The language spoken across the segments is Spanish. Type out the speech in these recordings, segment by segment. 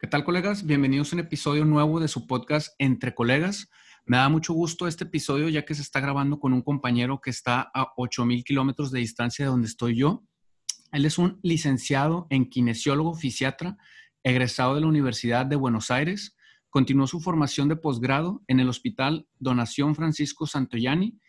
¿Qué tal, colegas? Bienvenidos a un episodio nuevo de su podcast Entre Colegas. Me da mucho gusto este episodio ya que se está grabando con un compañero que está a 8.000 kilómetros de distancia de donde estoy yo. Él es un licenciado en kinesiólogo fisiatra, egresado de la Universidad de Buenos Aires. Continuó su formación de posgrado en el Hospital Donación Francisco Santoyani.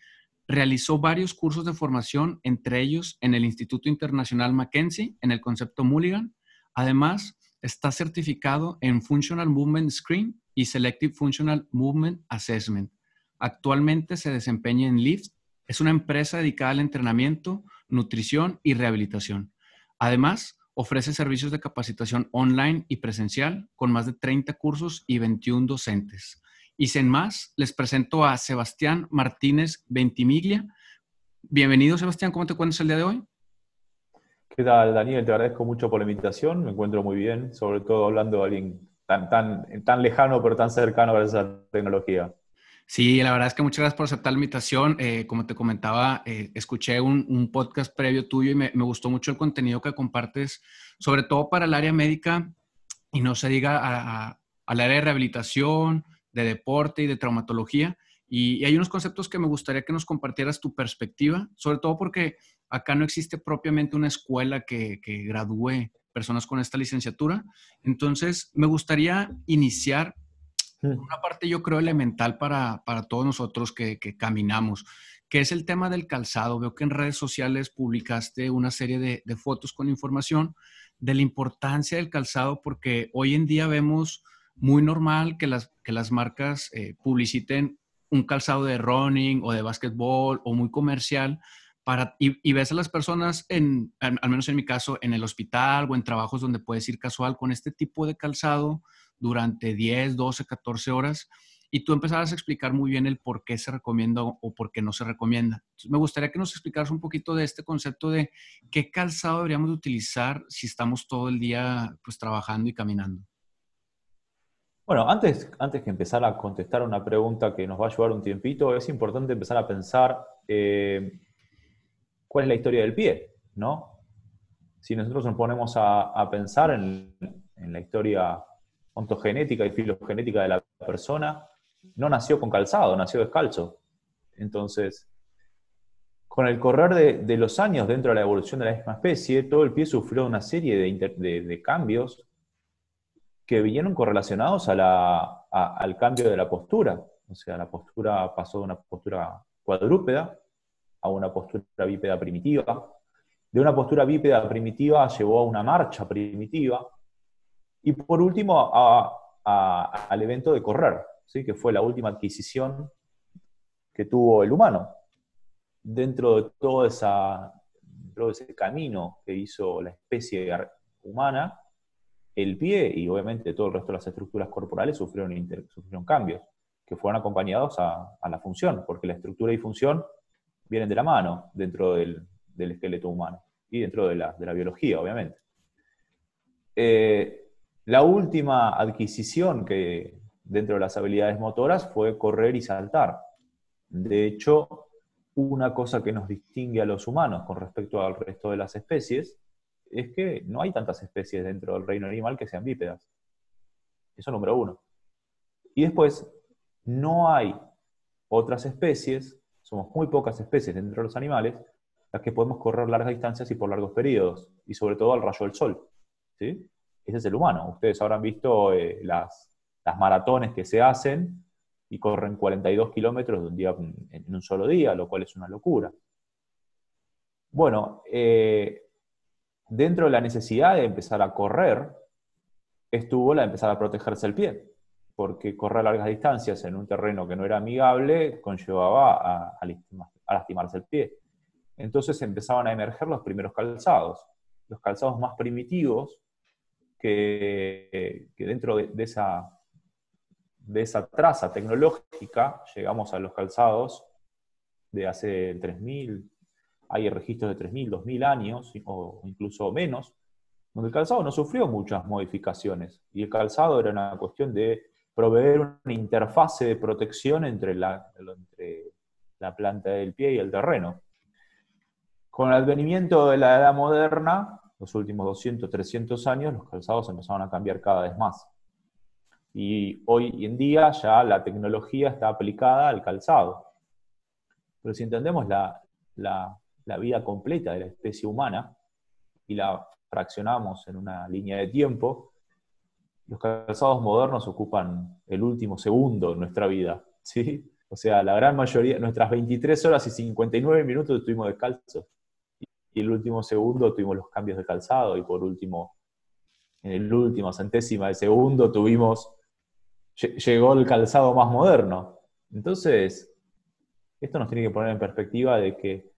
Realizó varios cursos de formación, entre ellos en el Instituto Internacional Mackenzie, en el concepto Mulligan. Además, Está certificado en Functional Movement Screen y Selective Functional Movement Assessment. Actualmente se desempeña en Lyft. Es una empresa dedicada al entrenamiento, nutrición y rehabilitación. Además, ofrece servicios de capacitación online y presencial con más de 30 cursos y 21 docentes. Y sin más, les presento a Sebastián Martínez Ventimiglia. Bienvenido, Sebastián. ¿Cómo te encuentras el día de hoy? ¿Qué tal, Daniel? Te agradezco mucho por la invitación. Me encuentro muy bien, sobre todo hablando de alguien tan, tan, tan lejano, pero tan cercano a esa tecnología. Sí, la verdad es que muchas gracias por aceptar la invitación. Eh, como te comentaba, eh, escuché un, podcast previo tuyo y me, gustó mucho el contenido que compartes, sobre todo para el área médica y no se diga al área de rehabilitación, de deporte y de traumatología. Y, hay unos conceptos que me gustaría que nos compartieras tu perspectiva, sobre todo porque Acá no existe propiamente una escuela que, gradúe personas con esta licenciatura. Entonces, me gustaría iniciar una parte, yo creo, elemental para, todos nosotros que, caminamos, que es el tema del calzado. Veo que en redes sociales publicaste una serie de, fotos con información de la importancia del calzado, porque hoy en día vemos muy normal que las, que las marcas eh, publiciten un calzado de running o de básquetbol o muy comercial, y, ves a las personas, en, al, menos en mi caso, en el hospital o en trabajos donde puedes ir casual con este tipo de calzado durante 10, 12, 14 horas y tú empezabas a explicar muy bien el por qué se recomienda o por qué no se recomienda. me gustaría que nos explicaras un poquito de este concepto de qué calzado deberíamos utilizar si estamos todo el día pues trabajando y caminando. Bueno, antes, antes que empezar a contestar una pregunta que nos va a llevar un tiempito, es importante empezar a pensar eh, cuál es la historia del pie, ¿no? Si nosotros nos ponemos a, pensar en, la historia ontogenética y filogenética de la persona, no nació con calzado, nació descalzo. Entonces, con el correr de, los años dentro de la evolución de la misma especie, todo el pie sufrió una serie de, cambios que vinieron correlacionados al cambio de la postura. O sea, la postura pasó de una postura cuadrúpeda a una postura bípeda primitiva. De una postura bípeda primitiva llevó a una marcha primitiva. Y por último, al evento de correr, ¿sí? que fue la última adquisición que tuvo el humano. Dentro de todo, esa, ese camino que hizo la especie humana, el pie y obviamente todo el resto de las estructuras corporales sufrieron, sufrieron cambios que fueron acompañados a, a, la función, porque la estructura y función vienen de la mano dentro del, esqueleto humano y dentro de la, biología, obviamente. Eh, la última adquisición que dentro de las habilidades motoras fue correr y saltar. De hecho, una cosa que nos distingue a los humanos con respecto al resto de las especies es que no hay tantas especies dentro del reino animal que sean bípedas. Eso número uno. Y después, no hay otras especies somos muy pocas especies dentro de los animales las que podemos correr largas distancias y por largos periodos, y sobre todo al rayo del sol. ¿sí? Ese es el humano. Ustedes habrán visto eh, las, maratones que se hacen y corren 42 kilómetros un día, en un solo día, lo cual es una locura. Bueno, eh, dentro de la necesidad de empezar a correr, estuvo la de empezar a protegerse el pie porque correr largas distancias en un terreno que no era amigable conllevaba a, lastimarse el pie. Entonces empezaban a emerger los primeros calzados, los calzados más primitivos que, dentro de, esa, de esa traza tecnológica llegamos a los calzados de hace 3.000, hay registros de 3.000, 2.000 años o incluso menos, donde el calzado no sufrió muchas modificaciones y el calzado era una cuestión de proveer una interfase de protección entre la, la planta del pie y el terreno. Con el advenimiento de la edad moderna, los últimos 200, 300 años, los calzados empezaron a cambiar cada vez más. Y hoy en día ya la tecnología está aplicada al calzado. Pero si entendemos la, la vida completa de la especie humana y la fraccionamos en una línea de tiempo, los calzados modernos ocupan el último segundo en nuestra vida, ¿sí? O sea, la gran mayoría, nuestras 23 horas y 59 minutos estuvimos descalzos. Y el último segundo tuvimos los cambios de calzado y por último, en el último centésima de segundo tuvimos, llegó el calzado más moderno. Entonces, esto nos tiene que poner en perspectiva de que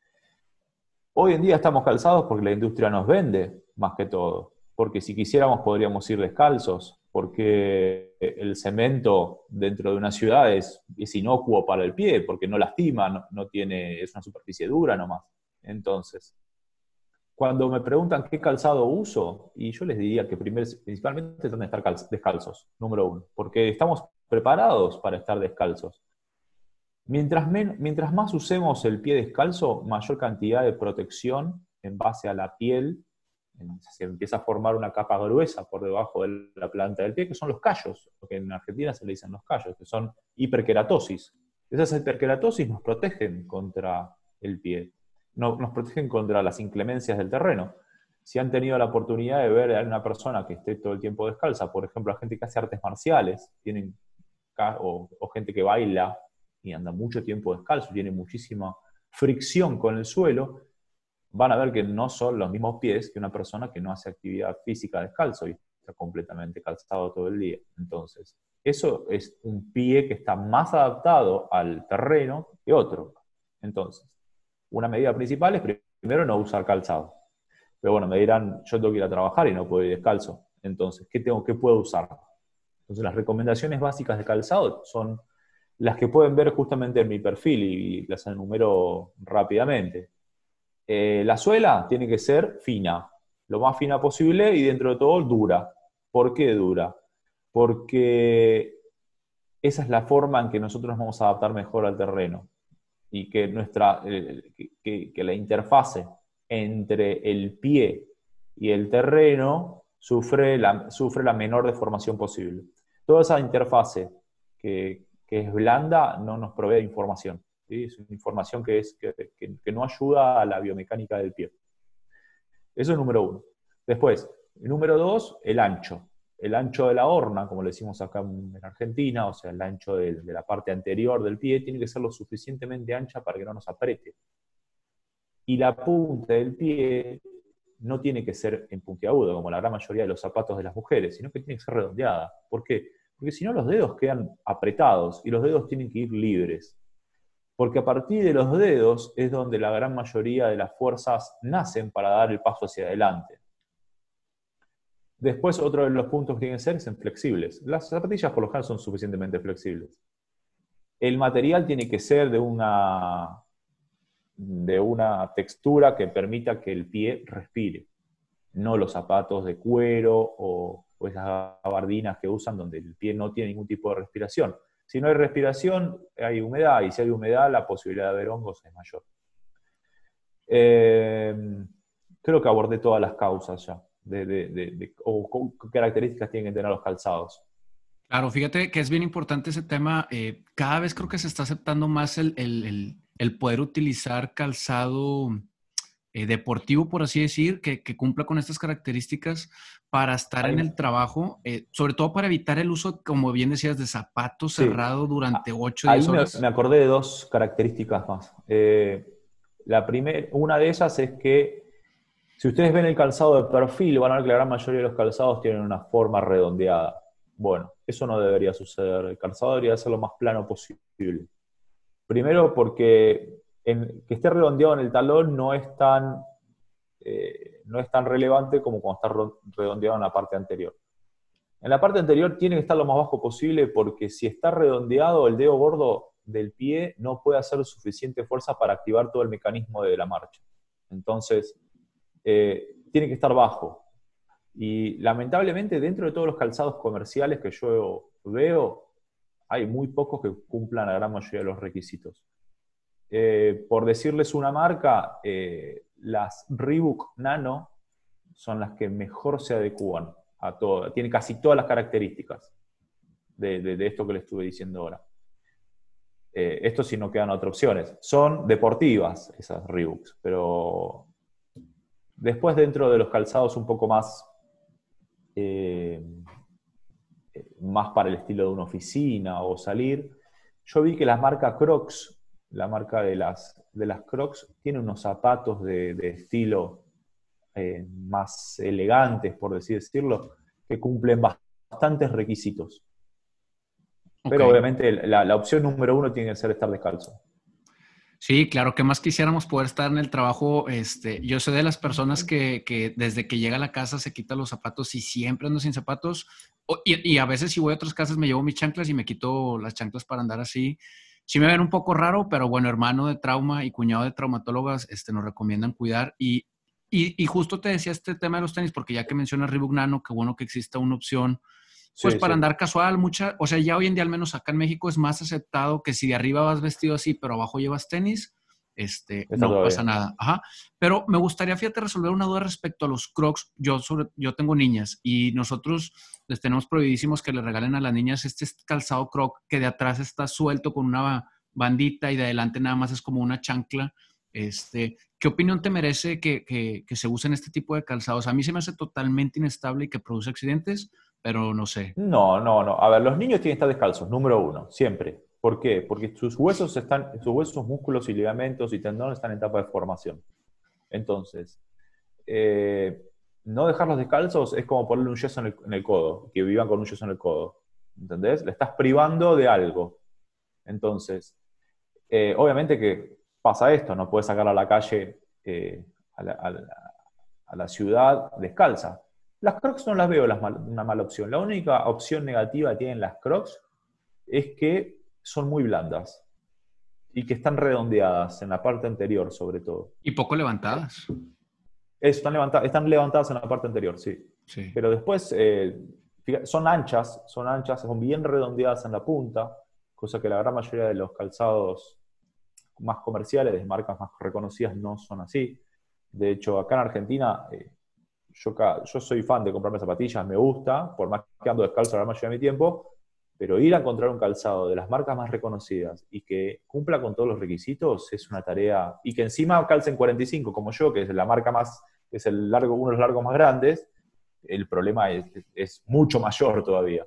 hoy en día estamos calzados porque la industria nos vende, más que todo. Porque si quisiéramos podríamos ir descalzos, porque el cemento dentro de una ciudad es, inocuo para el pie, porque no lastima, no, tiene, es una superficie dura nomás. Entonces, cuando me preguntan qué calzado uso, y yo les diría que primero, principalmente tratan estar descalzos, número uno, porque estamos preparados para estar descalzos. Mientras, más usemos el pie descalzo, mayor cantidad de protección en base a la piel se empieza a formar una capa gruesa por debajo de la planta del pie, que son los callos, lo que en Argentina se le dicen los callos, que son hiperkeratosis. Esas hiperkeratosis nos protegen contra el pie, no, nos protegen contra las inclemencias del terreno. Si han tenido la oportunidad de ver a una persona que esté todo el tiempo descalza, por ejemplo, a gente que hace artes marciales, tienen, o gente que baila y anda mucho tiempo descalzo, tiene muchísima fricción con el suelo, van a ver que no son los mismos pies que una persona que no hace actividad física descalzo y está completamente calzado todo el día. Entonces, eso es un pie que está más adaptado al terreno que otro. Entonces, una medida principal es primero no usar calzado. Pero bueno, me dirán, yo tengo que ir a trabajar y no puedo ir descalzo. Entonces, ¿qué, tengo, qué puedo usar? Entonces, las recomendaciones básicas de calzado son las que pueden ver justamente en mi perfil y las enumero rápidamente. Eh, la suela tiene que ser fina, lo más fina posible y dentro de todo dura. ¿Por qué dura? Porque esa es la forma en que nosotros nos vamos a adaptar mejor al terreno y que, nuestra, eh, que, la interfase entre el pie y el terreno sufre la, sufre la menor deformación posible. Toda esa interfase que, que es blanda no nos provee información. Es una información que, es, que, no ayuda a la biomecánica del pie. Eso es número uno. Después, número dos, el ancho. El ancho de la horna, como le decimos acá en Argentina, o sea, el ancho de, la parte anterior del pie, tiene que ser lo suficientemente ancha para que no nos apriete. Y la punta del pie no tiene que ser en puntiagudo, como la gran mayoría de los zapatos de las mujeres, sino que tiene que ser redondeada. ¿Por qué? Porque si no los dedos quedan apretados y los dedos tienen que ir libres porque a partir de los dedos es donde la gran mayoría de las fuerzas nacen para dar el paso hacia adelante. Después, otro de los puntos que tienen que ser son flexibles. Las zapatillas por lo general son suficientemente flexibles. El material tiene que ser de una, de una textura que permita que el pie respire, no los zapatos de cuero o, esas gabardinas que usan donde el pie no tiene ningún tipo de respiración. Si no hay respiración, hay humedad, y si hay humedad, la posibilidad de haber hongos es mayor. Eh, creo que abordé todas las causas ya, de, o qué características tienen que tener los calzados. Claro, fíjate que es bien importante ese tema. Eh, cada vez creo que se está aceptando más el, el poder utilizar calzado eh, deportivo, por así decir, que, cumpla con estas características para estar en el trabajo, eh, sobre todo para evitar el uso, como bien decías, de zapatos cerrados durante 8 días. Me, me, acordé de dos características más. Eh, la primera, una de ellas es que si ustedes ven el calzado de perfil, van a ver que la gran mayoría de los calzados tienen una forma redondeada. Bueno, eso no debería suceder. El calzado debería ser lo más plano posible. Primero porque que esté redondeado en el talón no es tan, eh, no es tan relevante como cuando está redondeado en la parte anterior. En la parte anterior tiene que estar lo más bajo posible porque si está redondeado, el dedo gordo del pie no puede hacer suficiente fuerza para activar todo el mecanismo de la marcha. Entonces, eh, tiene que estar bajo. Y lamentablemente, dentro de todos los calzados comerciales que yo veo, hay muy pocos que cumplan la gran mayoría de los requisitos. Eh, por decirles una marca, eh, las Reebok Nano son las que mejor se adecúan a todo, tiene casi todas las características. de, esto que le estuve diciendo ahora. Eh, esto si no quedan otras opciones. Son deportivas esas Reeboks, pero después dentro de los calzados un poco más, eh, más para el estilo de una oficina o salir, yo vi que la marca Crocs, la marca de las, de las Crocs, tiene unos zapatos de, estilo eh, más elegantes, por así decirlo, que cumplen bastantes requisitos. Pero obviamente la, opción número uno tiene que ser estar descalzo. Sí, claro, que más quisiéramos poder estar en el trabajo. Este, yo soy de las personas que, desde que llega a la casa se quita los zapatos y siempre ando sin zapatos. y, a veces si voy a otras casas me llevo mis chanclas y me quito las chanclas para andar así. Sí me ven un poco raro, pero bueno, hermano de trauma y cuñado de traumatólogas este, nos recomiendan cuidar. Y, y, justo te decía este tema de los tenis, porque ya que mencionas Reebok Nano, qué bueno que exista una opción pues para andar casual, mucha, o sea, ya hoy en día, al menos acá en México, es más aceptado que si de arriba vas vestido así, pero abajo llevas tenis, este, no pasa nada. Ajá. Pero me gustaría, fíjate, resolver una duda respecto a los crocs. Yo, sobre, yo tengo niñas y nosotros les tenemos prohibidísimos que le regalen a las niñas este calzado croc que de atrás está suelto con una bandita y de adelante nada más es como una chancla. Este, ¿Qué opinión te merece que, que, que se usen este tipo de calzados? A mí se me hace totalmente inestable y que produce accidentes pero no sé. No, no, no. A ver, los niños tienen que estar descalzos, número uno, siempre. ¿Por qué? Porque sus huesos están, sus huesos, músculos y ligamentos y tendones están en etapa de formación. Entonces, eh, no dejarlos descalzos es como ponerle un yeso en el, codo, que vivan con un yeso en el codo. ¿Entendés? Le estás privando de algo. Entonces, eh, obviamente que pasa esto, no puedes sacar a la calle, eh, a, la, ciudad descalza. Las Crocs no las veo una mala opción. La única opción negativa que tienen las Crocs es que son muy blandas y que están redondeadas en la parte anterior, sobre todo. Y poco levantadas. están, levantadas, están levantadas en la parte anterior, sí. Pero después eh, son anchas, son anchas, son bien redondeadas en la punta, cosa que la gran mayoría de los calzados más comerciales, de marcas más reconocidas, no son así. De hecho, acá en Argentina, eh, yo, yo soy fan de comprarme zapatillas, me gusta, por más que ando descalzo la mayoría de mi tiempo, pero ir a encontrar un calzado de las marcas más reconocidas y que cumpla con todos los requisitos es una tarea, y que encima calce en 45 como yo, que es la marca más, es el largo, uno de los largos más grandes, el problema es mucho mayor todavía.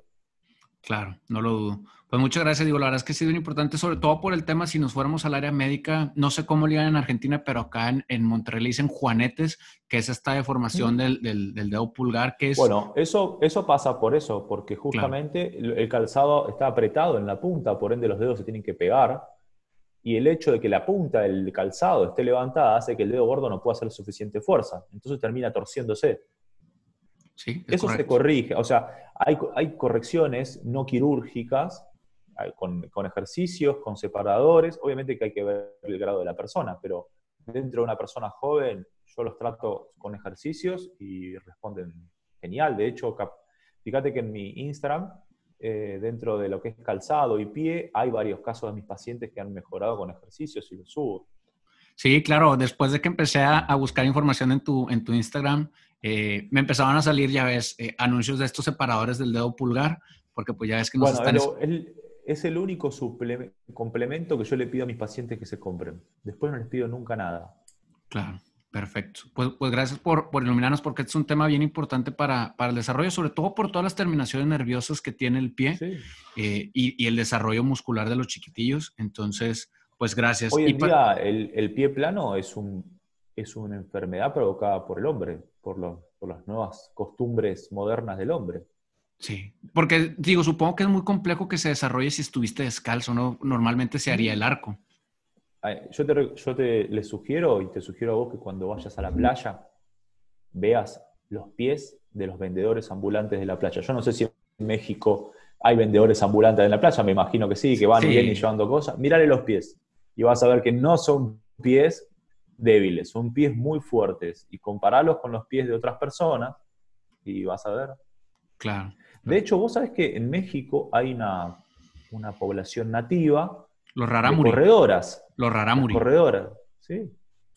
Claro, no lo dudo. Pues muchas gracias, digo, la verdad es que ha sido importante, sobre todo por el tema, si nos fuéramos al área médica, no sé cómo le en Argentina, pero acá en, en, Monterrey le dicen juanetes, que es esta deformación del, del, dedo pulgar, que es... Bueno, eso, eso pasa por eso, porque justamente el calzado está apretado en la punta, por ende los dedos se tienen que pegar, y el hecho de que la punta del calzado esté levantada hace que el dedo gordo no pueda hacer suficiente fuerza, entonces termina torciéndose. Eso se corrige. O sea, hay, hay correcciones no quirúrgicas con, con, ejercicios, con separadores. Obviamente que hay que ver el grado de la persona, pero dentro de una persona joven yo los trato con ejercicios y responden genial. De hecho, fíjate que en mi Instagram, eh, dentro de lo que es calzado y pie, hay varios casos de mis pacientes que han mejorado con ejercicios y los subo. Sí, claro. Después de que empecé a, a buscar información en tu, en tu Instagram, eh, me empezaban a salir, ya ves, eh, anuncios de estos separadores del dedo pulgar, porque pues ya ves que nos bueno, están... es el único complemento que yo le pido a mis pacientes que se compren. Después no les pido nunca nada. Claro, perfecto. Pues, pues gracias por, por, iluminarnos, porque es un tema bien importante para, para, el desarrollo, sobre todo por todas las terminaciones nerviosas que tiene el pie eh, y, y, el desarrollo muscular de los chiquitillos. Entonces, pues gracias. Hoy en día el, el pie plano es un es una enfermedad provocada por el hombre, por, las nuevas costumbres modernas del hombre. Sí, porque digo, supongo que es muy complejo que se desarrolle si estuviste descalzo, ¿no? Normalmente se haría el arco. Yo te, yo te le sugiero y te sugiero a vos que cuando vayas a la playa veas los pies de los vendedores ambulantes de la playa. Yo no sé si en México hay vendedores ambulantes en la playa, me imagino que sí, que van bien y llevando cosas. Mírale los pies y vas a ver que no son pies débiles, son pies muy fuertes y comparalos con los pies de otras personas y vas a ver. Claro. De hecho, vos sabés que en México hay una, población nativa los de corredoras. Los rarámuri. Corredoras, ¿sí?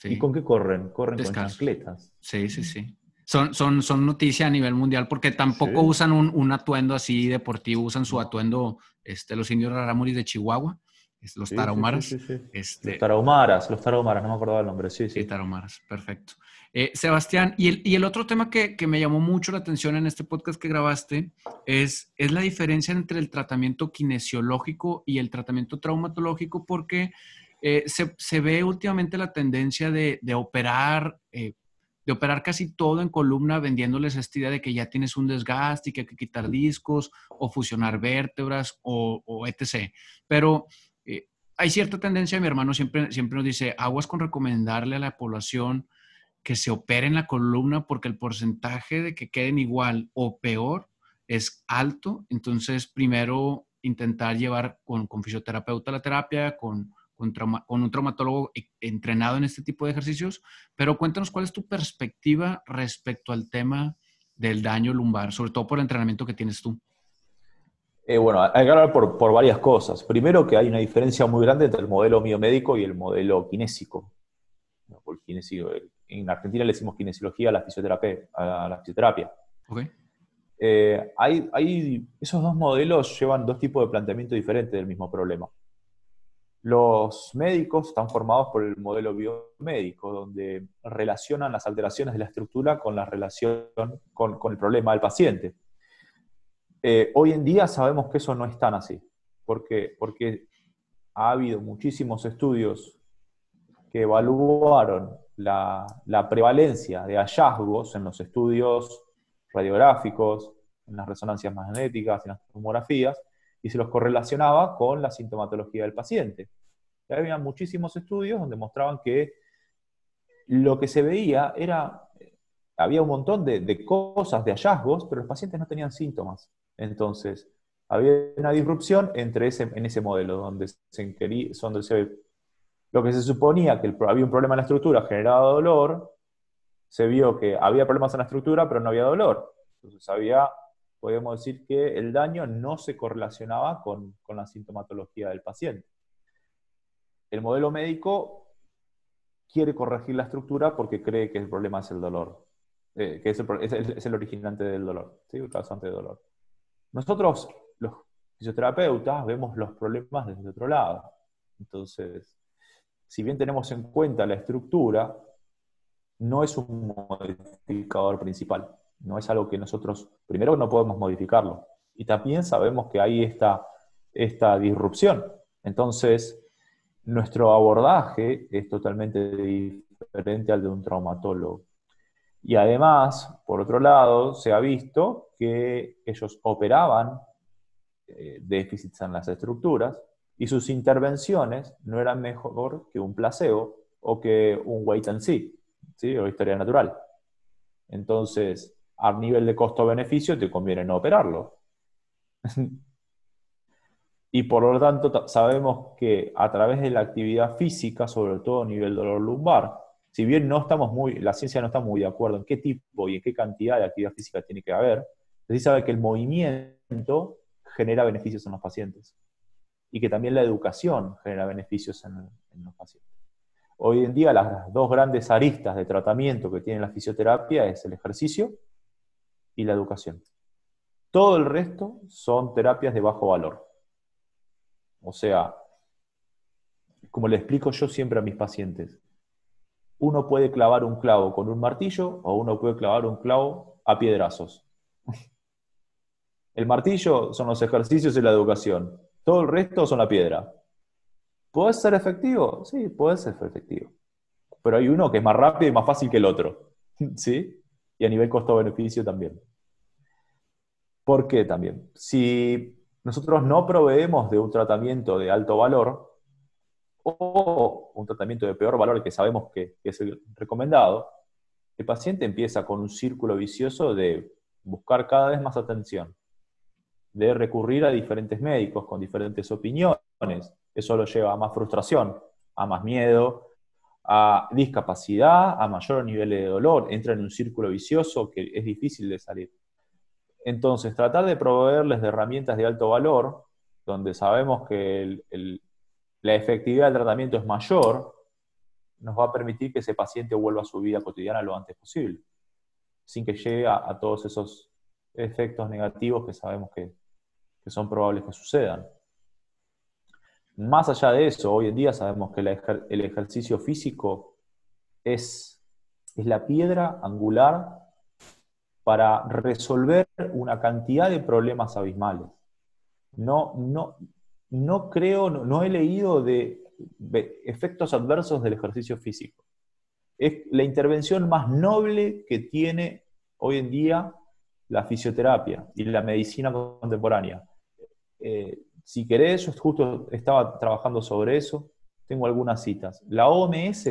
¿Y con qué corren? Corren con chancletas. Sí, sí, sí. son, son, son noticia a nivel mundial porque tampoco usan un, atuendo así deportivo, usan su atuendo, este, los indios rarámuris de Chihuahua, los tarahumaras. este, los tarahumaras, los tarahumaras, no me acordaba el nombre, sí, sí. Sí, tarahumaras, perfecto. Eh, Sebastián, y el, y el, otro tema que, que, me llamó mucho la atención en este podcast que grabaste es, es la diferencia entre el tratamiento kinesiológico y el tratamiento traumatológico, porque eh, se, se, ve últimamente la tendencia de, de operar, eh, de operar casi todo en columna, vendiéndoles esta idea de que ya tienes un desgaste y que hay que quitar discos o fusionar vértebras o, o etc. Pero hay cierta tendencia, mi hermano siempre, siempre nos dice, aguas con recomendarle a la población que se opere en la columna porque el porcentaje de que queden igual o peor es alto. Entonces, primero intentar llevar con, con fisioterapeuta la terapia, con, con, con, un traumatólogo e, entrenado en este tipo de ejercicios. Pero cuéntanos cuál es tu perspectiva respecto al tema del daño lumbar, sobre todo por el entrenamiento que tienes tú. Eh, bueno, hay que hablar por, por, varias cosas. Primero, que hay una diferencia muy grande entre el modelo biomédico y el modelo kinésico. Kinésico en Argentina le decimos kinesiología a la fisioterapia. A la fisioterapia. Eh, hay, hay, esos dos modelos llevan dos tipos de planteamiento diferentes del mismo problema. Los médicos están formados por el modelo biomédico, donde relacionan las alteraciones de la estructura con la relación con, con el problema del paciente. Eh, hoy en día sabemos que eso no es tan así, porque, porque ha habido muchísimos estudios que evaluaron la, prevalencia de hallazgos en los estudios radiográficos, en las resonancias magnéticas, en las tomografías, y se los correlacionaba con la sintomatología del paciente. Y había muchísimos estudios donde mostraban que lo que se veía era, había un montón de, cosas, de hallazgos, pero los pacientes no tenían síntomas. Entonces, había una disrupción entre ese, en ese modelo, donde se, donde se lo que se suponía que había un problema en la estructura generaba dolor, se vio que había problemas en la estructura, pero no había dolor. Entonces había, podemos decir que el daño no se correlacionaba con, la sintomatología del paciente. El modelo médico quiere corregir la estructura porque cree que el problema es el dolor, eh, que es el, originante del dolor, el causante de dolor. Nosotros, los fisioterapeutas, vemos los problemas desde otro lado. Entonces, si bien tenemos en cuenta la estructura, no es un modificador principal. No es algo que nosotros, primero, no podemos modificarlo. Y también sabemos que hay esta, esta disrupción. Entonces, nuestro abordaje es totalmente diferente al de un traumatólogo. Y además, por otro lado, se ha visto que ellos operaban eh, déficits en las estructuras y sus intervenciones no eran mejor que un placebo o que un wait and see, ¿sí? o historia natural. Entonces, a nivel de costo-beneficio, te conviene no operarlo. y por lo tanto, sabemos que a través de la actividad física, sobre todo a nivel dolor lumbar, si bien no estamos muy, la ciencia no está muy de acuerdo en qué tipo y en qué cantidad de actividad física tiene que haber, se sabe que el movimiento genera beneficios en los pacientes y que también la educación genera beneficios en, los pacientes. Hoy en día las dos grandes aristas de tratamiento que tiene la fisioterapia es el ejercicio y la educación. Todo el resto son terapias de bajo valor. O sea, como le explico yo siempre a mis pacientes, uno puede clavar un clavo con un martillo o uno puede clavar un clavo a piedrazos. El martillo son los ejercicios y la educación. Todo el resto son la piedra. ¿Puede ser efectivo? Sí, puede ser efectivo. Pero hay uno que es más rápido y más fácil que el otro. ¿Sí? Y a nivel costo-beneficio también. ¿Por qué también? Si nosotros no proveemos de un tratamiento de alto valor o un tratamiento de peor valor que sabemos que, es el recomendado, el paciente empieza con un círculo vicioso de buscar cada vez más atención, de recurrir a diferentes médicos con diferentes opiniones. Eso lo lleva a más frustración, a más miedo, a discapacidad, a mayor nivel de dolor. Entra en un círculo vicioso que es difícil de salir. Entonces, tratar de proveerles de herramientas de alto valor, donde sabemos que la efectividad del tratamiento es mayor, nos va a permitir que ese paciente vuelva a su vida cotidiana lo antes posible. sin que llegue a, todos esos efectos negativos que sabemos que, son probables que sucedan. Más allá de eso, hoy en día sabemos que el ejercicio físico es, es la piedra angular para resolver una cantidad de problemas abismales. No, no, no creo, no, he leído de, efectos adversos del ejercicio físico. Es la intervención más noble que tiene hoy en día la fisioterapia y la medicina contemporánea. Eh, si querés, yo justo estaba trabajando sobre eso, tengo algunas citas. La OMS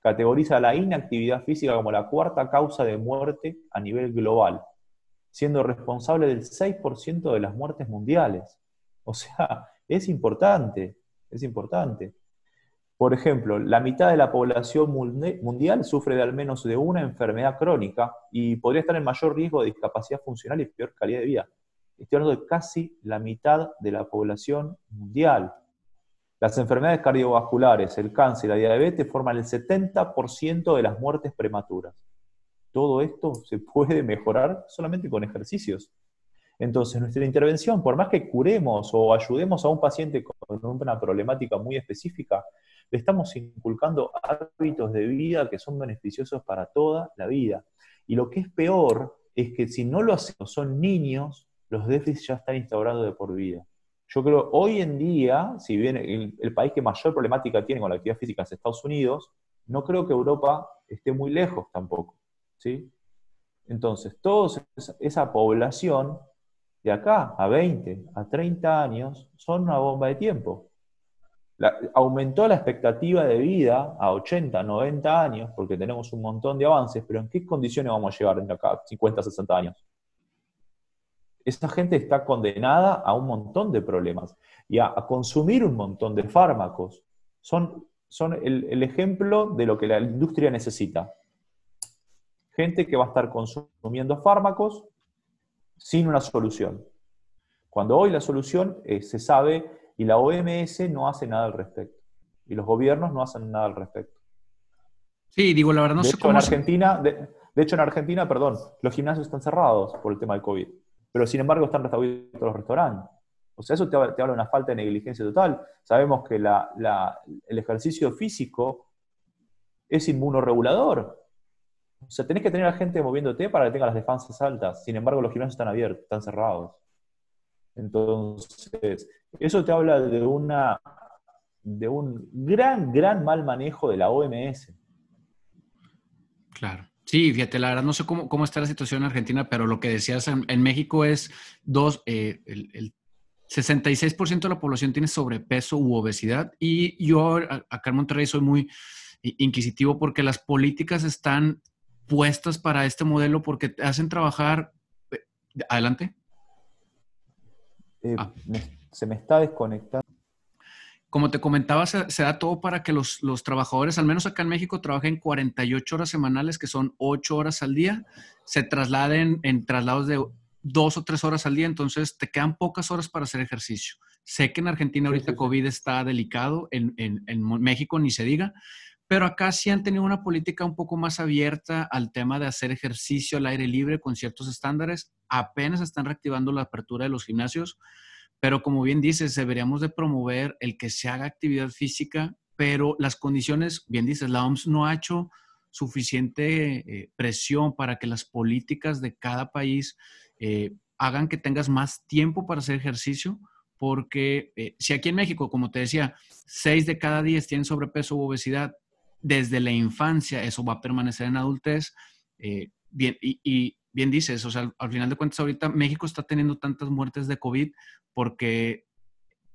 categoriza la inactividad física como la cuarta causa de muerte a nivel global, siendo responsable del 6% de las muertes mundiales. O sea, es importante, es importante. Por ejemplo, la mitad de la población mundial sufre de al menos de una enfermedad crónica y podría estar en mayor riesgo de discapacidad funcional y peor calidad de vida. Estoy hablando de casi la mitad de la población mundial. Las enfermedades cardiovasculares, el cáncer y la diabetes forman el 70% de las muertes prematuras. Todo esto se puede mejorar solamente con ejercicios. Entonces, nuestra intervención, por más que curemos o ayudemos a un paciente con una problemática muy específica, le estamos inculcando hábitos de vida que son beneficiosos para toda la vida. Y lo que es peor es que si no lo hacemos, son niños, los déficits ya están instaurados de por vida. Yo creo, hoy en día, si bien el, país que mayor problemática tiene con la actividad física es Estados Unidos, no creo que Europa esté muy lejos tampoco. ¿sí? Entonces, toda esa población de acá a 20, a 30 años, son una bomba de tiempo. aumentó la expectativa de vida a 80, 90 años, porque tenemos un montón de avances, pero ¿en qué condiciones vamos a llegar de acá 50, 60 años? esa gente está condenada a un montón de problemas y a, consumir un montón de fármacos. Son, son el, ejemplo de lo que la industria necesita. Gente que va a estar consumiendo fármacos sin una solución. Cuando hoy la solución eh, se sabe y la OMS no hace nada al respecto. Y los gobiernos no hacen nada al respecto. Sí, digo, la verdad no de sé hecho, En Argentina, de, de hecho, en Argentina, perdón, los gimnasios están cerrados por el tema del COVID pero sin embargo están restaurados los restaurantes. O sea, eso te, habla de una falta de negligencia total. Sabemos que el ejercicio físico es inmunoregulador. O sea, tenés que tener a gente moviéndote para que tenga las defensas altas. Sin embargo, los gimnasios están abiertos, están cerrados. Entonces, eso te habla de una de un gran, gran mal manejo de la OMS. Claro. Sí, fíjate, la verdad no sé cómo, cómo está la situación en Argentina, pero lo que decías en, México es dos, eh, el, 66% de la población tiene sobrepeso u obesidad y yo acá en Monterrey soy muy inquisitivo porque las políticas están puestas para este modelo porque te hacen trabajar. Eh, adelante. Eh, ah. se me está desconectando como te comentaba, se, da todo para que los, trabajadores, al menos acá en México, trabajen 48 horas semanales, que son 8 horas al día, se trasladen en traslados de 2 o 3 horas al día, entonces te quedan pocas horas para hacer ejercicio. Sé que en Argentina ahorita COVID está delicado, en, en México ni se diga, pero acá sí han tenido una política un poco más abierta al tema de hacer ejercicio al aire libre con ciertos estándares. Apenas están reactivando la apertura de los gimnasios pero como bien dices, deberíamos de promover el que se haga actividad física, pero las condiciones, bien dices, la OMS no ha hecho suficiente eh, presión para que las políticas de cada país eh, hagan que tengas más tiempo para hacer ejercicio, porque eh, si aquí en México, como te decía, 6 de cada 10 tienen sobrepeso u obesidad, desde la infancia eso va a permanecer en adultez, bien, y, bien dices, o sea, al, final de cuentas ahorita México está teniendo tantas muertes de COVID porque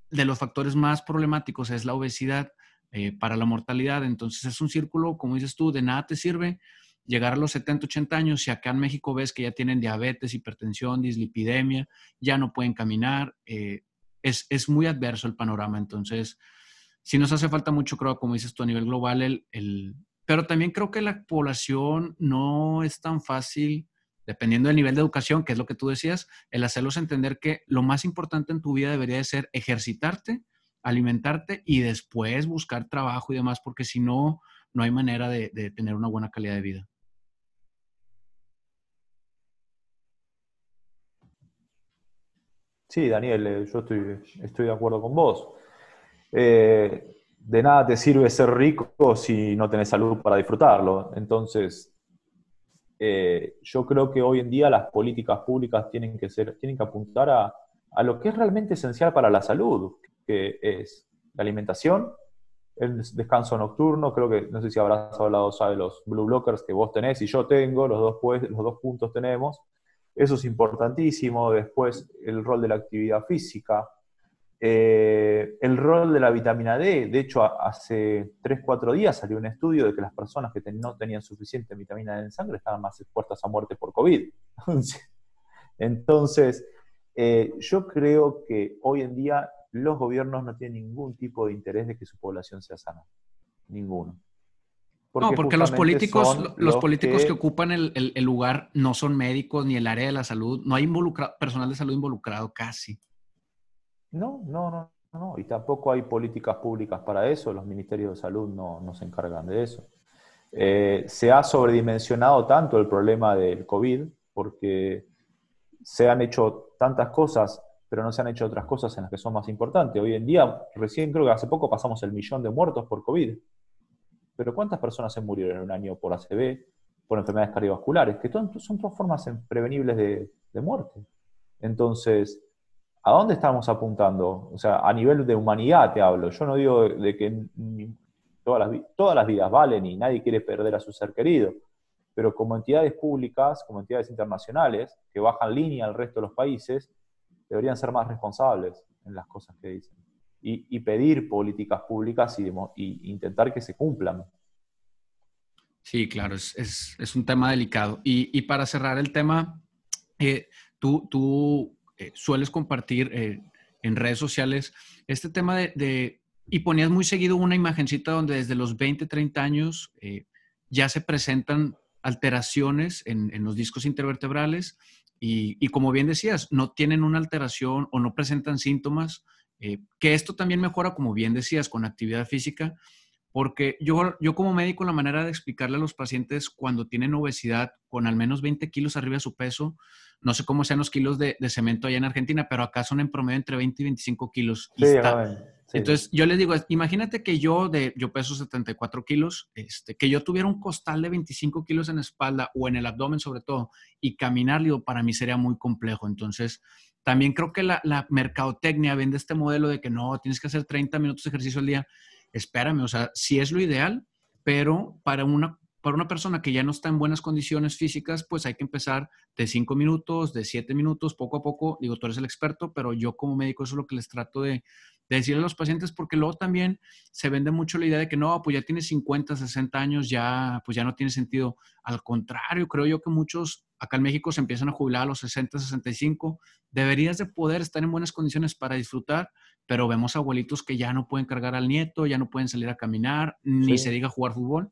de los factores más problemáticos es la obesidad eh, para la mortalidad. Entonces es un círculo, como dices tú, de nada te sirve llegar a los 70, 80 años y acá en México ves que ya tienen diabetes, hipertensión, dislipidemia, ya no pueden caminar. Eh, es, es, muy adverso el panorama. Entonces, sí nos hace falta mucho, creo, como dices tú, a nivel global, el, el, pero también creo que la población no es tan fácil, dependiendo del nivel de educación, que es lo que tú decías, el hacerlos entender que lo más importante en tu vida debería de ser ejercitarte, alimentarte y después buscar trabajo y demás, porque si no, no hay manera de, de tener una buena calidad de vida. Sí, Daniel, eh, yo estoy, estoy de acuerdo con vos. Eh, de nada te sirve ser rico si no tenés salud para disfrutarlo. Entonces, eh, yo creo que hoy en día las políticas públicas tienen que, ser, tienen que apuntar a, lo que es realmente esencial para la salud, que es la alimentación, el descanso nocturno, creo que, no sé si habrás hablado ya de los blue blockers que vos tenés y yo tengo, los dos, pues, los dos puntos tenemos, eso es importantísimo, después el rol de la actividad física, eh, el rol de la vitamina D, de hecho hace 3-4 días salió un estudio de que las personas que no tenían suficiente vitamina D en sangre estaban más expuestas a muerte por COVID. Entonces, eh, yo creo que hoy en día los gobiernos no tienen ningún tipo de interés de que su población sea sana. Ninguno. no, porque los políticos, los, políticos que, ocupan el, lugar no son médicos ni el área de la salud, no hay personal de salud involucrado casi. No, no, no, no, y tampoco hay políticas públicas para eso, los ministerios de salud no, se encargan de eso. Eh, se ha sobredimensionado tanto el problema del COVID porque se han hecho tantas cosas pero no se han hecho otras cosas en las que son más importantes. Hoy en día, recién creo que hace poco pasamos el millón de muertos por COVID. Pero ¿cuántas personas se murieron en un año por ACV, por enfermedades cardiovasculares? Que son, son todas formas prevenibles de, de muerte. Entonces, ¿a dónde estamos apuntando? O sea, a nivel de humanidad te hablo. Yo no digo de que todas las, todas las vidas valen y nadie quiere perder a su ser querido, pero como entidades públicas, como entidades internacionales, que bajan línea al resto de los países, deberían ser más responsables en las cosas que dicen y, pedir políticas públicas y, intentar que se cumplan. Sí, claro, es, un tema delicado. Y, para cerrar el tema, eh, tú, tú eh, sueles compartir eh, en redes sociales este tema de, y ponías muy seguido una imagencita donde desde los 20, 30 años ya se presentan alteraciones en, en los discos intervertebrales y, como bien decías, no tienen una alteración o no presentan síntomas, eh, que esto también mejora, como bien decías, con actividad física, porque yo, yo como médico la manera de explicarle a los pacientes cuando tienen obesidad con al menos 20 kilos arriba de su peso, no sé cómo sean los kilos de, cemento allá en Argentina, pero acá son en promedio entre 20 y 25 kilos. Sí, entonces, yo les digo, imagínate que yo, de, yo peso 74 kilos, este, que yo tuviera un costal de 25 kilos en la espalda o en el abdomen sobre todo, y caminar, digo, para mí sería muy complejo. Entonces, también creo que la, la mercadotecnia vende este modelo de que no, tienes que hacer 30 minutos de ejercicio al día. Espérame, o sea, sí es lo ideal, pero para una para una persona que ya no está en buenas condiciones físicas, pues hay que empezar de cinco minutos, de siete minutos, poco a poco. Digo, tú eres el experto, pero yo como médico eso es lo que les trato de, de decirle a los pacientes, porque luego también se vende mucho la idea de que no, pues ya tienes 50, 60 años, ya, pues ya no tiene sentido. Al contrario, creo yo que muchos acá en México se empiezan a jubilar a los 60, 65. Deberías de poder estar en buenas condiciones para disfrutar, pero vemos abuelitos que ya no pueden cargar al nieto, ya no pueden salir a caminar, ni se diga jugar fútbol.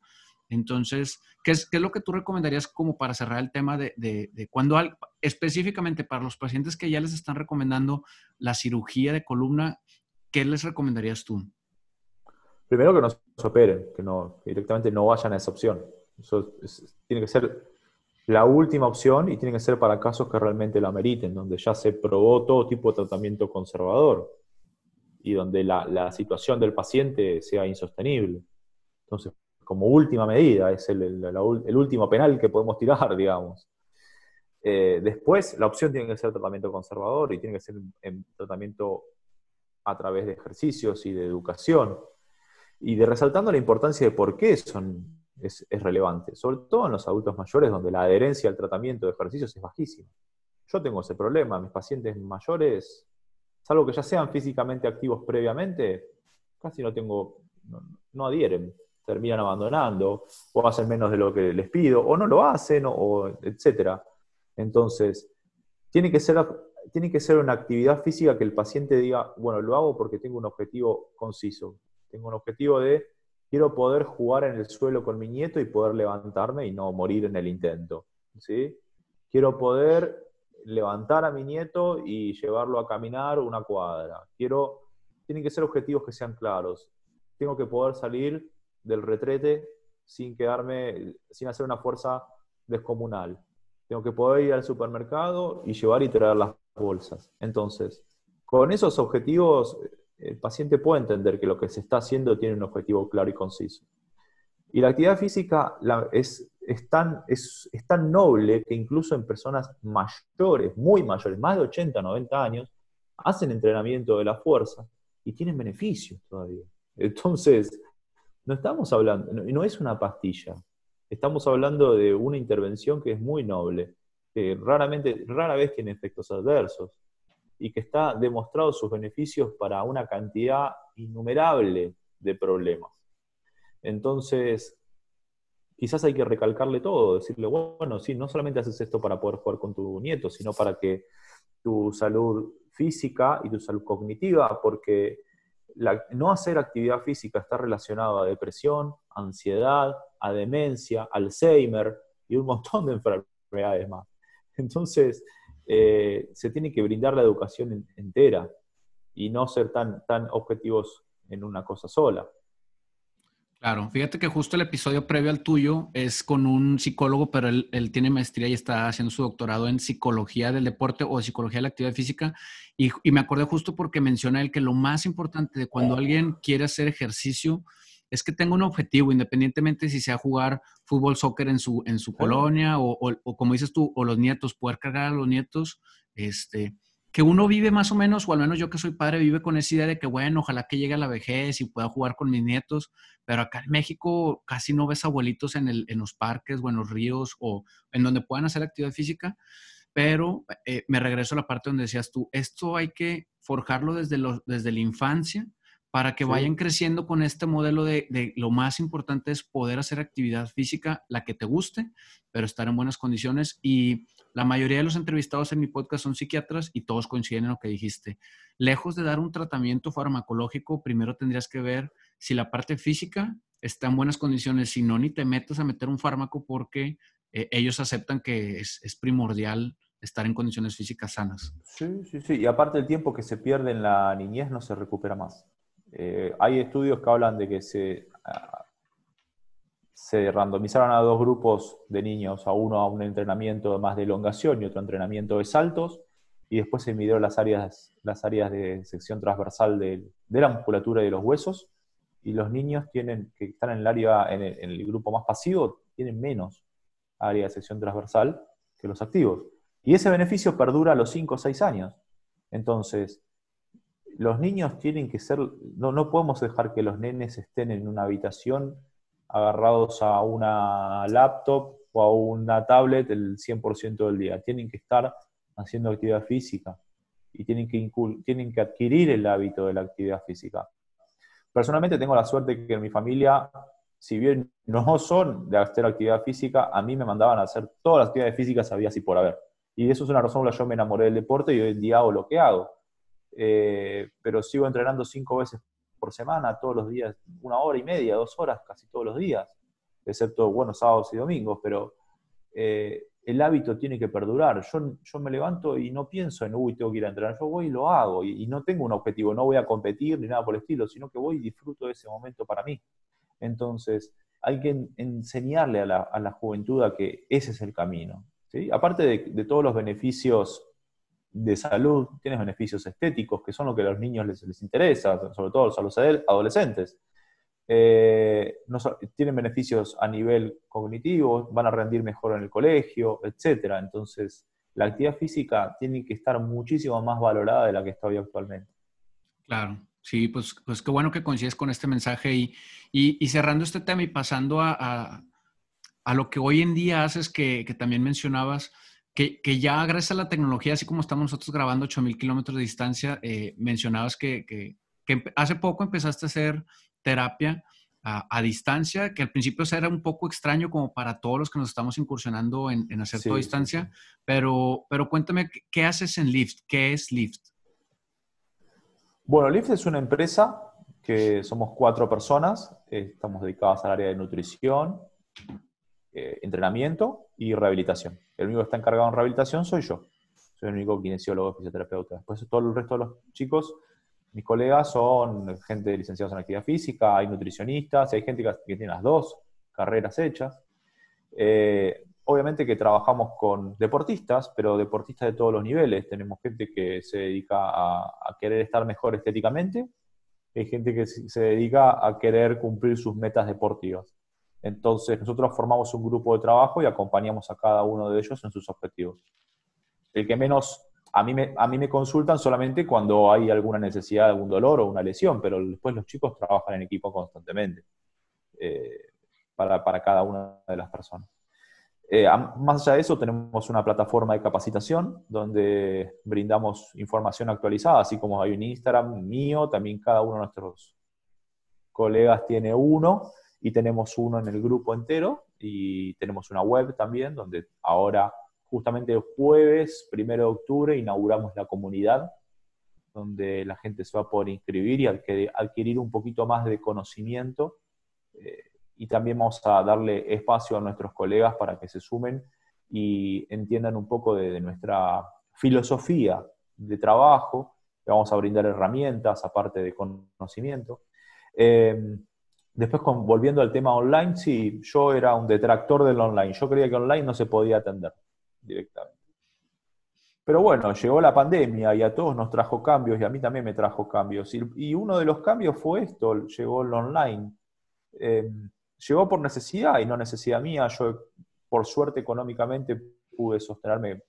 Entonces, ¿qué es, ¿qué es, lo que tú recomendarías como para cerrar el tema de, cuando, específicamente para los pacientes que ya les están recomendando la cirugía de columna, ¿qué les recomendarías tú? Primero que no se operen, que, directamente no vayan a esa opción. Eso tiene que ser la última opción y tiene que ser para casos que realmente lo ameriten, donde ya se probó todo tipo de tratamiento conservador y donde la, situación del paciente sea insostenible. Entonces, como última medida, es el, último penal que podemos tirar, digamos. Eh, después, la opción tiene que ser tratamiento conservador y tiene que ser en tratamiento a través de ejercicios y de educación, y de resaltando la importancia de por qué son, es, relevante, sobre todo en los adultos mayores donde la adherencia al tratamiento de ejercicios es bajísima. Yo tengo ese problema, mis pacientes mayores, salvo que ya sean físicamente activos previamente, casi no tengo, no, adhieren, terminan abandonando, o hacen menos de lo que les pido, o no lo hacen, o, etc. Entonces, tiene que ser tiene que ser una actividad física que el paciente diga, bueno, lo hago porque tengo un objetivo conciso. Tengo un objetivo de, quiero poder jugar en el suelo con mi nieto y poder levantarme y no morir en el intento. ¿sí? Quiero poder levantar a mi nieto y llevarlo a caminar una cuadra. Quiero, tienen que ser objetivos que sean claros. Tengo que poder salir del retrete sin quedarme, sin hacer una fuerza descomunal. Tengo que poder ir al supermercado y llevar y traer las bolsas. Entonces, con esos objetivos, el paciente puede entender que lo que se está haciendo tiene un objetivo claro y conciso. Y la actividad física es, es, tan, es, tan noble que incluso en personas mayores, muy mayores, más de 80, 90 años, hacen entrenamiento de la fuerza y tienen beneficios todavía. Entonces, no estamos hablando, no, es una pastilla, estamos hablando de una intervención que es muy noble, que raramente, rara vez tiene efectos adversos y que está demostrado sus beneficios para una cantidad innumerable de problemas. Entonces, quizás hay que recalcarle todo, decirle, bueno, sí, no solamente haces esto para poder jugar con tu nieto, sino para que tu salud física y tu salud cognitiva, porque no hacer actividad física está relacionado a depresión, ansiedad, a demencia, Alzheimer y un montón de enfermedades más. Entonces, eh, se tiene que brindar la educación entera y no ser tan, tan objetivos en una cosa sola. Claro, fíjate que justo el episodio previo al tuyo es con un psicólogo, pero él, tiene maestría y está haciendo su doctorado en psicología del deporte o psicología de la actividad física. Y, me acordé justo porque menciona él que lo más importante de cuando alguien quiere hacer ejercicio es que tenga un objetivo, independientemente si sea jugar fútbol, soccer en su, en su colonia o, o, como dices tú, o los nietos, poder cargar a los nietos, este, que uno vive más o menos, o al menos yo que soy padre, vive con esa idea de que, bueno, ojalá que llegue a la vejez y pueda jugar con mis nietos, pero acá en México casi no ves abuelitos en, el, en los parques o en los ríos o en donde puedan hacer actividad física, pero eh, me regreso a la parte donde decías tú, esto hay que forjarlo desde, desde la infancia para que vayan creciendo con este modelo de, de, lo más importante es poder hacer actividad física, la que te guste, pero estar en buenas condiciones y la mayoría de los entrevistados en mi podcast son psiquiatras y todos coinciden en lo que dijiste. Lejos de dar un tratamiento farmacológico, primero tendrías que ver si la parte física está en buenas condiciones. Si no, ni te metas a meter un fármaco porque eh, ellos aceptan que es, primordial estar en condiciones físicas sanas. Sí, sí, sí. Y aparte el tiempo que se pierde en la niñez no se recupera más. Eh, hay estudios que hablan de que se ah, se randomizaron a dos grupos de niños, a uno a un entrenamiento más de elongación y otro entrenamiento de saltos, y después se midieron las áreas, las áreas de sección transversal de, la musculatura y de los huesos, y los niños tienen, que están en el área, en el, grupo más pasivo, tienen menos área de sección transversal que los activos. Y ese beneficio perdura a los 5 o 6 años. Entonces, los niños tienen que ser, no, no podemos dejar que los nenes estén en una habitación agarrados a una laptop o a una tablet el 100% del día. Tienen que estar haciendo actividad física y tienen que, tienen que adquirir el hábito de la actividad física. Personalmente tengo la suerte que en mi familia, si bien no son de hacer actividad física, a mí me mandaban a hacer todas las actividades físicas había así por haber. Y eso es una razón por la que yo me enamoré del deporte y hoy en día hago lo que hago. Eh, pero sigo entrenando cinco veces por semana, todos los días, una hora y media, dos horas, casi todos los días, excepto, buenos sábados y domingos, pero eh, el hábito tiene que perdurar. Yo, yo me levanto y no pienso en, uy, tengo que ir a entrenar, yo voy y lo hago, y, no tengo un objetivo, no voy a competir ni nada por el estilo, sino que voy y disfruto de ese momento para mí. Entonces, hay que enseñarle a la, juventud a que ese es el camino. ¿sí? Aparte de todos los beneficios de salud, tienes beneficios estéticos, que son lo que a los niños les, interesa, sobre todo a los adolescentes. Eh, tienen beneficios a nivel cognitivo, van a rendir mejor en el colegio, etc. Entonces, la actividad física tiene que estar muchísimo más valorada de la que está hoy actualmente. Claro, sí, pues, pues qué bueno que coincides con este mensaje y, y, cerrando este tema y pasando a, a, lo que hoy en día haces que, que también mencionabas, que, ya gracias a la tecnología, así como estamos nosotros grabando 8000 kilómetros de distancia, eh, mencionabas que, hace poco empezaste a hacer terapia a, distancia, que al principio era un poco extraño como para todos los que nos estamos incursionando en, hacer todo a distancia, Pero, pero cuéntame, ¿qué haces en Lyft? ¿Qué es Lyft? Bueno, Lyft es una empresa que somos cuatro personas, eh, estamos dedicados al área de nutrición, eh, entrenamiento y rehabilitación. El único que está encargado en rehabilitación soy yo. Soy el único kinesiólogo, fisioterapeuta. Después todo el resto de los chicos, mis colegas, son gente licenciados en actividad física, hay nutricionistas, hay gente que, tiene las dos carreras hechas. Eh, obviamente que trabajamos con deportistas, pero deportistas de todos los niveles. Tenemos gente que se dedica a, querer estar mejor estéticamente, hay gente que se dedica a querer cumplir sus metas deportivas. Entonces, nosotros formamos un grupo de trabajo y acompañamos a cada uno de ellos en sus objetivos. El que menos, a mí me, a mí me consultan solamente cuando hay alguna necesidad, algún dolor o una lesión, pero después los chicos trabajan en equipo constantemente eh, para, para cada una de las personas. Eh, más allá de eso, tenemos una plataforma de capacitación donde brindamos información actualizada, así como hay un Instagram mío, también cada uno de nuestros colegas tiene uno y tenemos uno en el grupo entero y tenemos una web también donde ahora, justamente jueves, primero de octubre, inauguramos la comunidad donde la gente se va a poder inscribir y adquirir un poquito más de conocimiento. Eh, y también vamos a darle espacio a nuestros colegas para que se sumen y entiendan un poco de, nuestra filosofía de trabajo. vamos a brindar herramientas aparte de conocimiento. Eh, después, volviendo al tema online, sí, yo era un detractor del online. Yo creía que online no se podía atender directamente. Pero bueno, llegó la pandemia y a todos nos trajo cambios y a mí también me trajo cambios. Y, uno de los cambios fue esto, llegó el online. Eh, llegó por necesidad y no necesidad mía. Yo, por suerte, económicamente pude sostenerme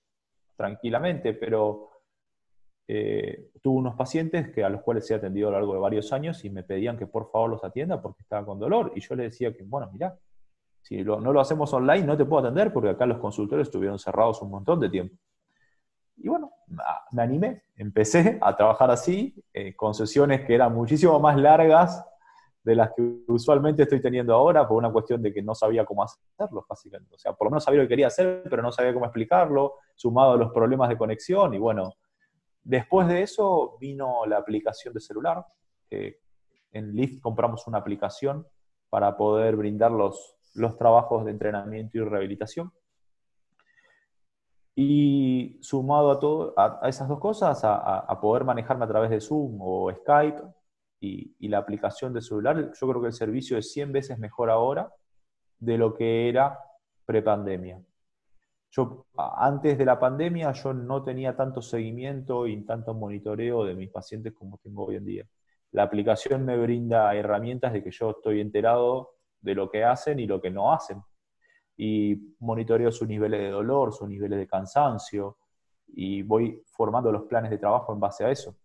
tranquilamente, pero eh, tuve unos pacientes que, a los cuales he atendido a lo largo de varios años y me pedían que por favor los atienda porque estaba con dolor. Y yo les decía que, bueno, mira, si no lo hacemos online no te puedo atender porque acá los consultores estuvieron cerrados un montón de tiempo. Y bueno, me animé, empecé a trabajar así, eh, con sesiones que eran muchísimo más largas de las que usualmente estoy teniendo ahora por una cuestión de que no sabía cómo hacerlo, básicamente. O sea, por lo menos sabía lo que quería hacer, pero no sabía cómo explicarlo, sumado a los problemas de conexión. Y bueno, después de eso vino la aplicación de celular. en Lyft compramos una aplicación para poder brindar los, trabajos de entrenamiento y rehabilitación. Y sumado a, todo, a, esas dos cosas, a, a poder manejarme a través de Zoom o Skype, y, la aplicación de celular, yo creo que el servicio es 100 veces mejor ahora de lo que era prepandemia. Yo, antes de la pandemia, yo no tenía tanto seguimiento y tanto monitoreo de mis pacientes como tengo hoy en día. La aplicación me brinda herramientas de que yo estoy enterado de lo que hacen y lo que no hacen. Y monitoreo sus niveles de dolor, sus niveles de cansancio, y voy formando los planes de trabajo en base a eso.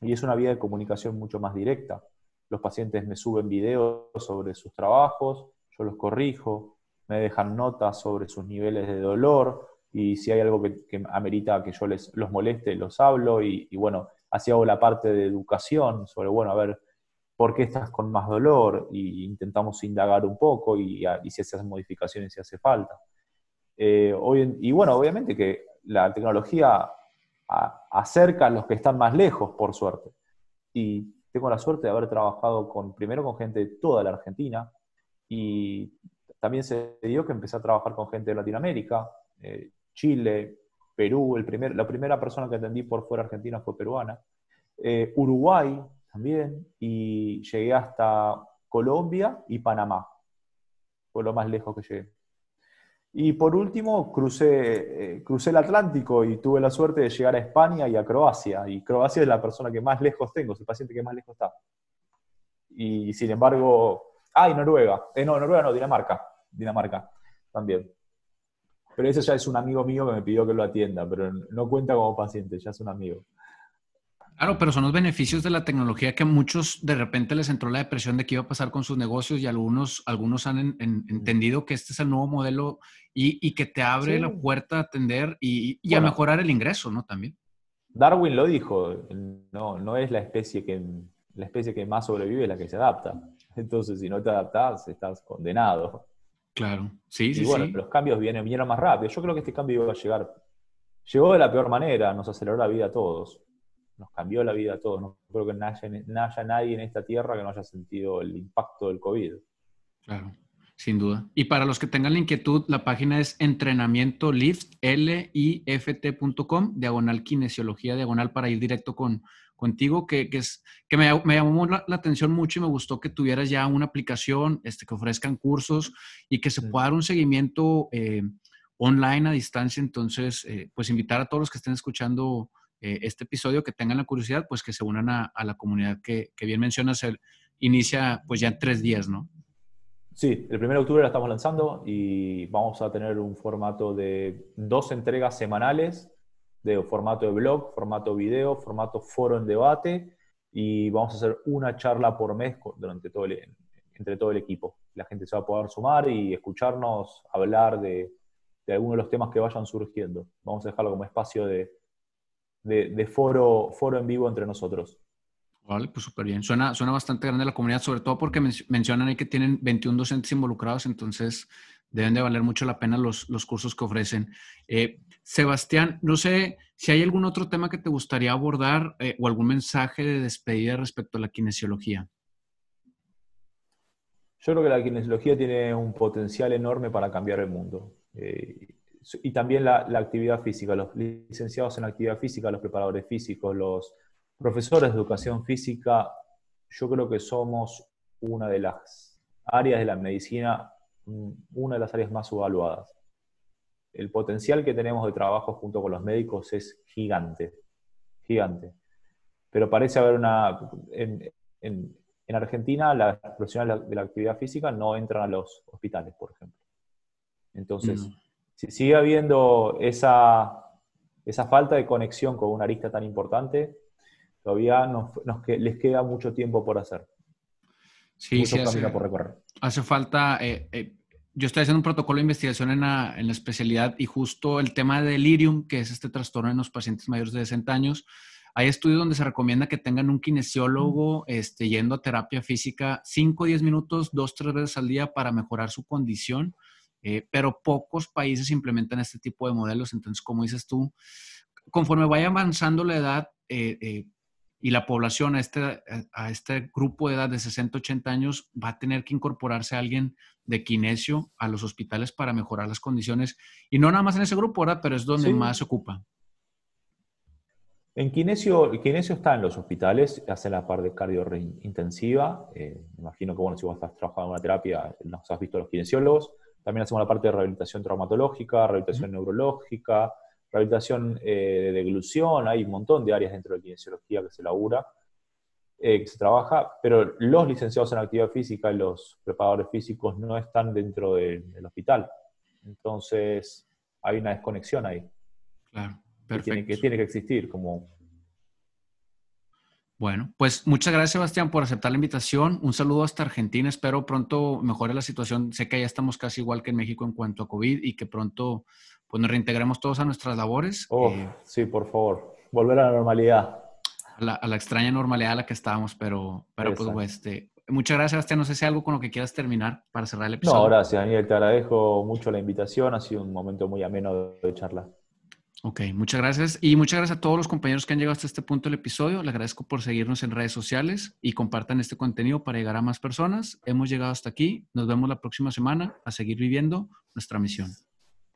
Y es una vía de comunicación mucho más directa. Los pacientes me suben videos sobre sus trabajos, yo los corrijo, me dejan notas sobre sus niveles de dolor y si hay algo que, amerita que yo les, los moleste, los hablo y, bueno, así hago la parte de educación sobre, bueno, a ver, ¿por qué estás con más dolor? Y intentamos indagar un poco y, si se hacen modificaciones si hace falta. Eh, hoy y bueno, obviamente que la tecnología acerca a los que están más lejos, por suerte. Y tengo la suerte de haber trabajado con, primero con gente de toda la Argentina y también se dio que empecé a trabajar con gente de Latinoamérica, eh, Chile, Perú, el primer, la primera persona que atendí por fuera argentina fue peruana, eh, Uruguay también, y llegué hasta Colombia y Panamá. Fue lo más lejos que llegué. Y por último, crucé, eh, crucé el Atlántico y tuve la suerte de llegar a España y a Croacia. Y Croacia es la persona que más lejos tengo, es el paciente que más lejos está. Y sin embargo, ¡ay, Noruega! Eh, no, Noruega no, Dinamarca. Dinamarca también. Pero ese ya es un amigo mío que me pidió que lo atienda, pero no cuenta como paciente, ya es un amigo. Claro, pero son los beneficios de la tecnología que a muchos de repente les entró la depresión de qué iba a pasar con sus negocios y algunos, algunos han entendido que este es el nuevo modelo y, que te abre la puerta a atender y, a mejorar el ingreso, ¿no? También. Darwin lo dijo, no, no es la especie, que, la especie que más sobrevive la que se adapta. Entonces, si no te adaptas, estás condenado. Claro, sí, sí. Y bueno, los cambios vienen, vinieron más rápido. Yo creo que este cambio iba a llegar. Llegó de la peor manera, nos aceleró la vida a todos nos cambió la vida a todos. No creo que no haya, nadie en esta tierra que no haya sentido el impacto del COVID. Claro, sin duda. Y para los que tengan la inquietud, la página es entrenamiento lift, diagonal kinesiología, diagonal para ir directo con, contigo, que, es, que me, llamó la, atención mucho y me gustó que tuvieras ya una aplicación, este, que ofrezcan cursos y que se pueda dar un seguimiento. Eh, online a distancia. Entonces, eh, pues invitar a todos los que estén escuchando eh, este episodio, que tengan la curiosidad, pues que se unan a, la comunidad que, bien mencionas, el, inicia pues ya en tres días, ¿no? Sí, el 1 de octubre la estamos lanzando y vamos a tener un formato de dos entregas semanales, de formato de blog, formato video, formato foro en debate y vamos a hacer una charla por mes durante todo entre todo el equipo. La gente se va a poder sumar y escucharnos hablar de, de algunos de los temas que vayan surgiendo. Vamos a dejarlo como espacio de, de, foro, foro en vivo entre nosotros. Vale, pues súper bien. Suena, suena bastante grande la comunidad, sobre todo porque mencionan ahí que tienen 21 docentes involucrados, entonces deben de valer mucho la pena los, los cursos que ofrecen. Eh, Sebastián, no sé si hay algún otro tema que te gustaría abordar eh, o algún mensaje de despedida respecto a la kinesiología. Yo creo que la kinesiología tiene un potencial enorme para cambiar el mundo. Eh, y también la, actividad física, los licenciados en actividad física, los preparadores físicos, los profesores de educación física, yo creo que somos una de las áreas de la medicina, una de las áreas más evaluadas. El potencial que tenemos de trabajo junto con los médicos es gigante, gigante. Pero parece haber una... En, Argentina, las profesionales de la actividad física no entran a los hospitales, por ejemplo. Entonces, mm si sigue habiendo esa, esa falta de conexión con una arista tan importante, todavía nos, les queda mucho tiempo por hacer. Sí, mucho sí, hace, por recorrer. Hace falta, eh, eh, yo estoy haciendo un protocolo de investigación en la, en la, especialidad y justo el tema de delirium, que es este trastorno en los pacientes mayores de 60 años, hay estudios donde se recomienda que tengan un kinesiólogo este, yendo a terapia física 5 o 10 minutos, dos, tres veces al día para mejorar su condición eh, pero pocos países implementan este tipo de modelos. Entonces, como dices tú, conforme vaya avanzando la edad eh, eh, y la población a este, a este grupo de edad de 60, 80 años, va a tener que incorporarse alguien de kinesio a los hospitales para mejorar las condiciones. Y no nada más en ese grupo, ¿verdad? Pero es donde más se ocupa. En kinesio, el kinesio está en los hospitales, hace la parte cardio intensiva. me imagino que, bueno, si vos estás trabajando en una terapia, nos has visto los kinesiólogos. También hacemos la parte de rehabilitación traumatológica, rehabilitación neurológica, rehabilitación eh, de deglución, hay un montón de áreas dentro de la kinesiología que se labura, eh, que se trabaja, pero los licenciados en actividad física y los preparadores físicos no están dentro del hospital. Entonces, hay una desconexión ahí. Claro, perfecto. que tiene que existir, como bueno, pues muchas gracias Sebastián por aceptar la invitación. Un saludo hasta Argentina. Espero pronto mejore la situación. Sé que ya estamos casi igual que en México en cuanto a COVID y que pronto pues, nos reintegremos todos a nuestras labores. Oh, eh, sí, por favor. Volver a la normalidad. A la, extraña normalidad a la que estábamos, pero, pero pues, este, muchas gracias Sebastián. No sé si hay algo con lo que quieras terminar para cerrar el episodio. No, gracias Daniel. Te agradezco mucho la invitación. Ha sido un momento muy ameno de charla. Ok, muchas gracias. Y muchas gracias a todos los compañeros que han llegado hasta este punto del episodio. Les agradezco por seguirnos en redes sociales y compartan este contenido para llegar a más personas. Hemos llegado hasta aquí. Nos vemos la próxima semana a seguir viviendo nuestra misión.